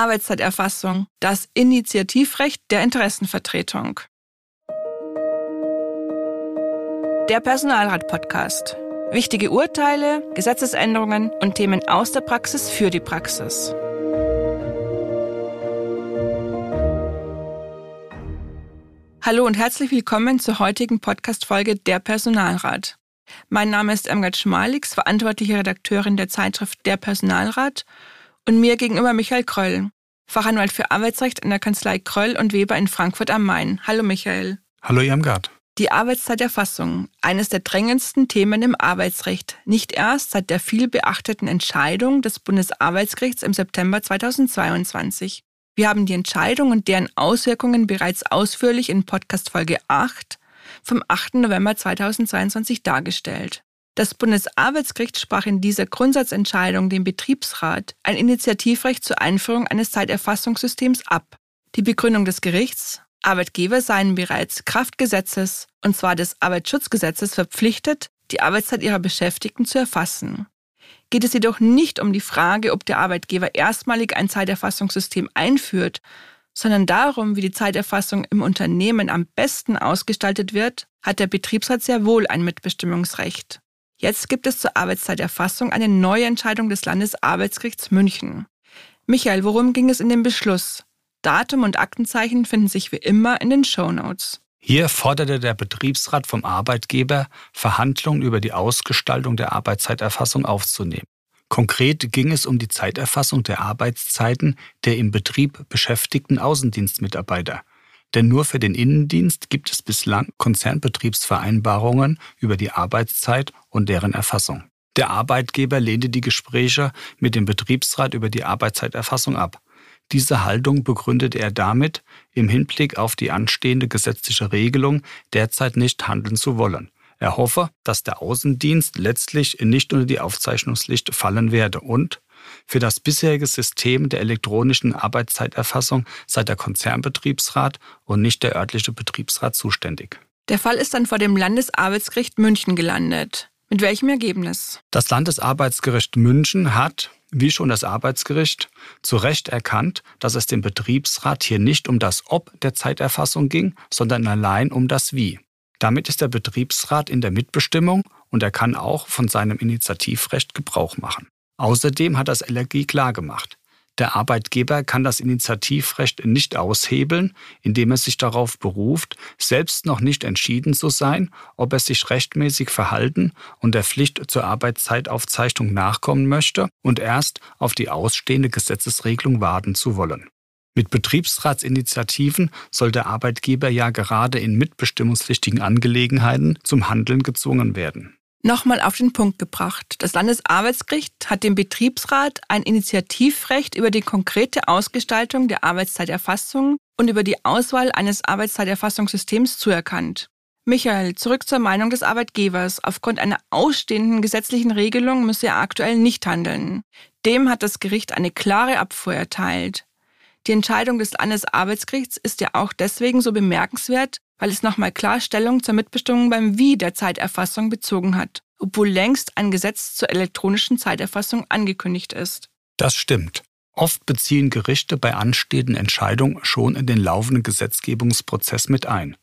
Arbeitszeiterfassung, das Initiativrecht der Interessenvertretung. Der Personalrat-Podcast. Wichtige Urteile, Gesetzesänderungen und Themen aus der Praxis für die Praxis. Hallo und herzlich willkommen zur heutigen Podcast-Folge Der Personalrat. Mein Name ist Emgard Schmalix, verantwortliche Redakteurin der Zeitschrift Der Personalrat und mir gegenüber Michael Kröll, Fachanwalt für Arbeitsrecht in der Kanzlei Kröll und Weber in Frankfurt am Main. Hallo Michael. Hallo Irmgard. Die Arbeitszeiterfassung, eines der drängendsten Themen im Arbeitsrecht, nicht erst seit der viel beachteten Entscheidung des Bundesarbeitsgerichts im September 2022. Wir haben die Entscheidung und deren Auswirkungen bereits ausführlich in Podcast Folge 8 vom 8. November 2022 dargestellt. Das Bundesarbeitsgericht sprach in dieser Grundsatzentscheidung dem Betriebsrat ein Initiativrecht zur Einführung eines Zeiterfassungssystems ab. Die Begründung des Gerichts Arbeitgeber seien bereits Kraftgesetzes, und zwar des Arbeitsschutzgesetzes, verpflichtet, die Arbeitszeit ihrer Beschäftigten zu erfassen. Geht es jedoch nicht um die Frage, ob der Arbeitgeber erstmalig ein Zeiterfassungssystem einführt, sondern darum, wie die Zeiterfassung im Unternehmen am besten ausgestaltet wird, hat der Betriebsrat sehr wohl ein Mitbestimmungsrecht. Jetzt gibt es zur Arbeitszeiterfassung eine neue Entscheidung des Landesarbeitsgerichts München. Michael, worum ging es in dem Beschluss? Datum und Aktenzeichen finden sich wie immer in den Show Notes. Hier forderte der Betriebsrat vom Arbeitgeber, Verhandlungen über die Ausgestaltung der Arbeitszeiterfassung aufzunehmen. Konkret ging es um die Zeiterfassung der Arbeitszeiten der im Betrieb beschäftigten Außendienstmitarbeiter. Denn nur für den Innendienst gibt es bislang Konzernbetriebsvereinbarungen über die Arbeitszeit und deren Erfassung. Der Arbeitgeber lehnte die Gespräche mit dem Betriebsrat über die Arbeitszeiterfassung ab. Diese Haltung begründete er damit, im Hinblick auf die anstehende gesetzliche Regelung derzeit nicht handeln zu wollen. Er hoffe, dass der Außendienst letztlich nicht unter die Aufzeichnungspflicht fallen werde und für das bisherige System der elektronischen Arbeitszeiterfassung sei der Konzernbetriebsrat und nicht der örtliche Betriebsrat zuständig. Der Fall ist dann vor dem Landesarbeitsgericht München gelandet. Mit welchem Ergebnis? Das Landesarbeitsgericht München hat, wie schon das Arbeitsgericht, zu Recht erkannt, dass es dem Betriebsrat hier nicht um das Ob der Zeiterfassung ging, sondern allein um das Wie. Damit ist der Betriebsrat in der Mitbestimmung und er kann auch von seinem Initiativrecht Gebrauch machen. Außerdem hat das LRG klargemacht, der Arbeitgeber kann das Initiativrecht nicht aushebeln, indem er sich darauf beruft, selbst noch nicht entschieden zu sein, ob er sich rechtmäßig verhalten und der Pflicht zur Arbeitszeitaufzeichnung nachkommen möchte und erst auf die ausstehende Gesetzesregelung warten zu wollen. Mit Betriebsratsinitiativen soll der Arbeitgeber ja gerade in mitbestimmungspflichtigen Angelegenheiten zum Handeln gezwungen werden nochmal auf den Punkt gebracht. Das Landesarbeitsgericht hat dem Betriebsrat ein Initiativrecht über die konkrete Ausgestaltung der Arbeitszeiterfassung und über die Auswahl eines Arbeitszeiterfassungssystems zuerkannt. Michael, zurück zur Meinung des Arbeitgebers. Aufgrund einer ausstehenden gesetzlichen Regelung müsse er aktuell nicht handeln. Dem hat das Gericht eine klare Abfuhr erteilt. Die Entscheidung des Landesarbeitsgerichts ist ja auch deswegen so bemerkenswert, weil es nochmal klar Stellung zur Mitbestimmung beim Wie der Zeiterfassung bezogen hat, obwohl längst ein Gesetz zur elektronischen Zeiterfassung angekündigt ist. Das stimmt. Oft beziehen Gerichte bei anstehenden Entscheidungen schon in den laufenden Gesetzgebungsprozess mit ein.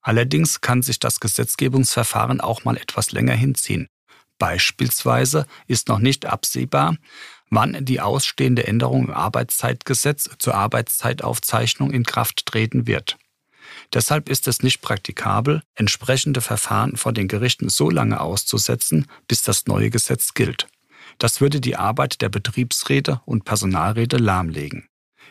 Allerdings kann sich das Gesetzgebungsverfahren auch mal etwas länger hinziehen. Beispielsweise ist noch nicht absehbar, wann die ausstehende Änderung im Arbeitszeitgesetz zur Arbeitszeitaufzeichnung in Kraft treten wird. Deshalb ist es nicht praktikabel, entsprechende Verfahren vor den Gerichten so lange auszusetzen, bis das neue Gesetz gilt. Das würde die Arbeit der Betriebsräte und Personalräte lahmlegen.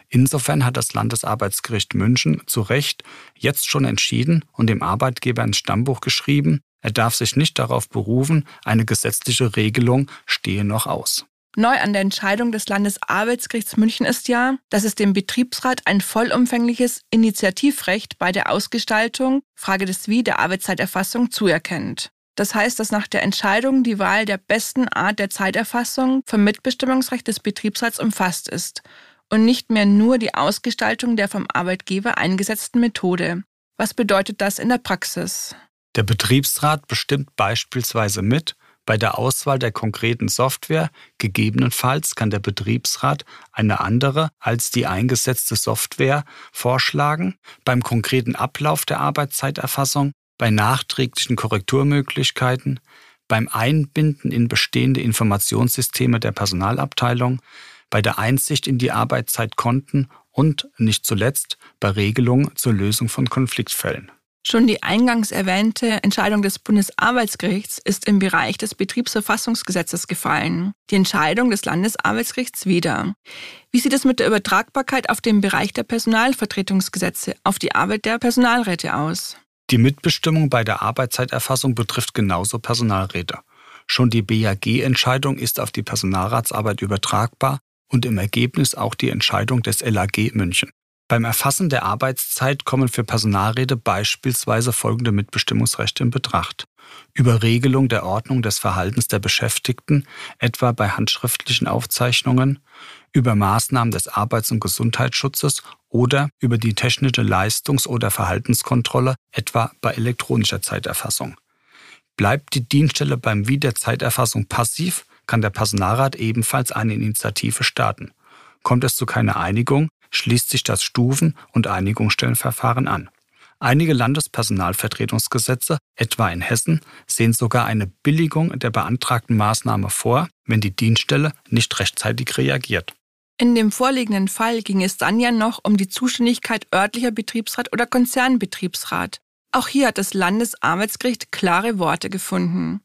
Insofern hat das Landesarbeitsgericht München zu Recht jetzt schon entschieden und dem Arbeitgeber ins Stammbuch geschrieben, er darf sich nicht darauf berufen, eine gesetzliche Regelung stehe noch aus. Neu an der Entscheidung des Landesarbeitsgerichts München ist ja, dass es dem Betriebsrat ein vollumfängliches Initiativrecht bei der Ausgestaltung, Frage des Wie, der Arbeitszeiterfassung zuerkennt. Das heißt, dass nach der Entscheidung die Wahl der besten Art der Zeiterfassung vom Mitbestimmungsrecht des Betriebsrats umfasst ist und nicht mehr nur die Ausgestaltung der vom Arbeitgeber eingesetzten Methode. Was bedeutet das in der Praxis? Der Betriebsrat bestimmt beispielsweise mit, Bei der Auswahl der konkreten Software gegebenenfalls kann der Betriebsrat eine andere als die eingesetzte Software vorschlagen. Beim konkreten Ablauf der Arbeitszeiterfassung, bei nachträglichen Korrekturmöglichkeiten, beim Einbinden in bestehende Informationssysteme der Personalabteilung, bei der Einsicht in die Arbeitszeitkonten und nicht zuletzt bei Regelungen zur Lösung von Konfliktfällen. Schon die eingangs erwähnte Entscheidung des Bundesarbeitsgerichts ist im Bereich des Betriebsverfassungsgesetzes gefallen, die Entscheidung des Landesarbeitsgerichts wieder. Wie sieht es mit der Übertragbarkeit auf den Bereich der Personalvertretungsgesetze auf die Arbeit der Personalräte aus? Die Mitbestimmung bei der Arbeitszeiterfassung betrifft genauso Personalräte. Schon die BAG-Entscheidung ist auf die Personalratsarbeit übertragbar und im Ergebnis auch die Entscheidung des LAG München. Beim Erfassen der Arbeitszeit kommen für Personalräte beispielsweise folgende Mitbestimmungsrechte in Betracht. Über Regelung der Ordnung des Verhaltens der Beschäftigten, etwa bei handschriftlichen Aufzeichnungen, über Maßnahmen des Arbeits- und Gesundheitsschutzes oder über die technische Leistungs- oder Verhaltenskontrolle, etwa bei elektronischer Zeiterfassung. Bleibt die Dienststelle beim Wiederzeiterfassung passiv, kann der Personalrat ebenfalls eine Initiative starten. Kommt es zu keiner Einigung, schließt sich das Stufen- und Einigungsstellenverfahren an. Einige Landespersonalvertretungsgesetze, etwa in Hessen, sehen sogar eine Billigung der beantragten Maßnahme vor, wenn die Dienststelle nicht rechtzeitig reagiert. In dem vorliegenden Fall ging es dann ja noch um die Zuständigkeit örtlicher Betriebsrat oder Konzernbetriebsrat. Auch hier hat das Landesarbeitsgericht klare Worte gefunden.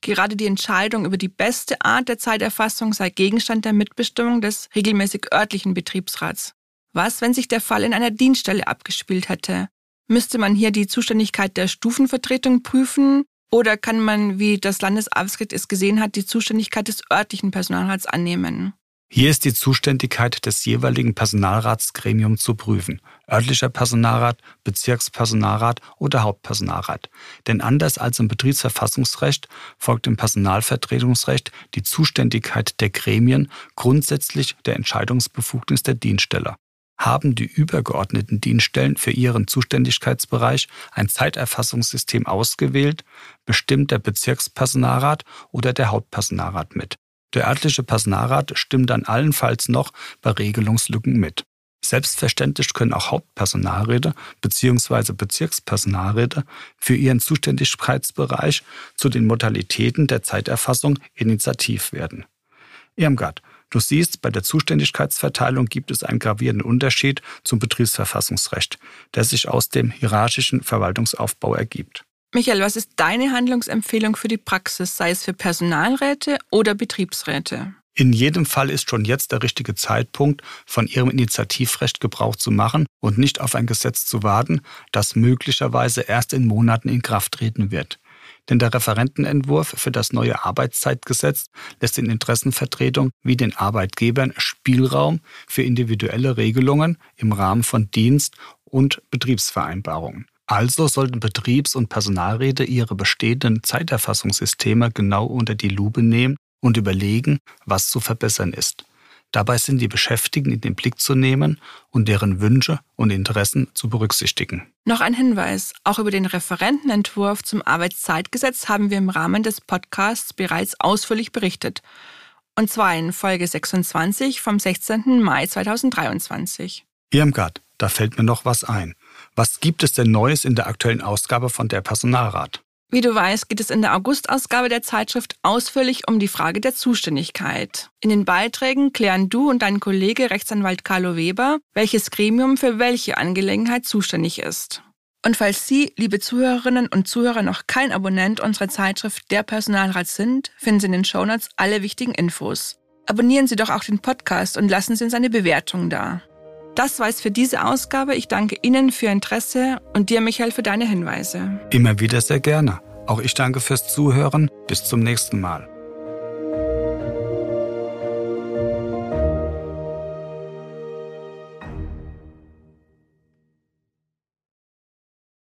Gerade die Entscheidung über die beste Art der Zeiterfassung sei Gegenstand der Mitbestimmung des regelmäßig örtlichen Betriebsrats. Was, wenn sich der Fall in einer Dienststelle abgespielt hätte? Müsste man hier die Zuständigkeit der Stufenvertretung prüfen oder kann man, wie das Landesarbeitsgericht es gesehen hat, die Zuständigkeit des örtlichen Personalrats annehmen? Hier ist die Zuständigkeit des jeweiligen Personalratsgremiums zu prüfen. Örtlicher Personalrat, Bezirkspersonalrat oder Hauptpersonalrat. Denn anders als im Betriebsverfassungsrecht folgt im Personalvertretungsrecht die Zuständigkeit der Gremien grundsätzlich der Entscheidungsbefugnis der Dienststeller haben die übergeordneten Dienststellen für ihren Zuständigkeitsbereich ein Zeiterfassungssystem ausgewählt, bestimmt der Bezirkspersonalrat oder der Hauptpersonalrat mit. Der örtliche Personalrat stimmt dann allenfalls noch bei Regelungslücken mit. Selbstverständlich können auch Hauptpersonalräte bzw. Bezirkspersonalräte für ihren Zuständigkeitsbereich zu den Modalitäten der Zeiterfassung initiativ werden. Irmgard, Du siehst, bei der Zuständigkeitsverteilung gibt es einen gravierenden Unterschied zum Betriebsverfassungsrecht, der sich aus dem hierarchischen Verwaltungsaufbau ergibt. Michael, was ist deine Handlungsempfehlung für die Praxis, sei es für Personalräte oder Betriebsräte? In jedem Fall ist schon jetzt der richtige Zeitpunkt, von Ihrem Initiativrecht Gebrauch zu machen und nicht auf ein Gesetz zu warten, das möglicherweise erst in Monaten in Kraft treten wird denn der Referentenentwurf für das neue Arbeitszeitgesetz lässt den Interessenvertretungen wie den Arbeitgebern Spielraum für individuelle Regelungen im Rahmen von Dienst- und Betriebsvereinbarungen. Also sollten Betriebs- und Personalräte ihre bestehenden Zeiterfassungssysteme genau unter die Lupe nehmen und überlegen, was zu verbessern ist. Dabei sind die Beschäftigten in den Blick zu nehmen und deren Wünsche und Interessen zu berücksichtigen. Noch ein Hinweis. Auch über den Referentenentwurf zum Arbeitszeitgesetz haben wir im Rahmen des Podcasts bereits ausführlich berichtet. Und zwar in Folge 26 vom 16. Mai 2023. Irmgard, da fällt mir noch was ein. Was gibt es denn Neues in der aktuellen Ausgabe von der Personalrat? Wie du weißt, geht es in der Augustausgabe der Zeitschrift ausführlich um die Frage der Zuständigkeit. In den Beiträgen klären du und dein Kollege Rechtsanwalt Carlo Weber, welches Gremium für welche Angelegenheit zuständig ist. Und falls Sie, liebe Zuhörerinnen und Zuhörer, noch kein Abonnent unserer Zeitschrift Der Personalrat sind, finden Sie in den Shownotes alle wichtigen Infos. Abonnieren Sie doch auch den Podcast und lassen Sie uns eine Bewertung da. Das war es für diese Ausgabe. Ich danke Ihnen für Ihr Interesse und dir, Michael, für deine Hinweise. Immer wieder sehr gerne. Auch ich danke fürs Zuhören. Bis zum nächsten Mal.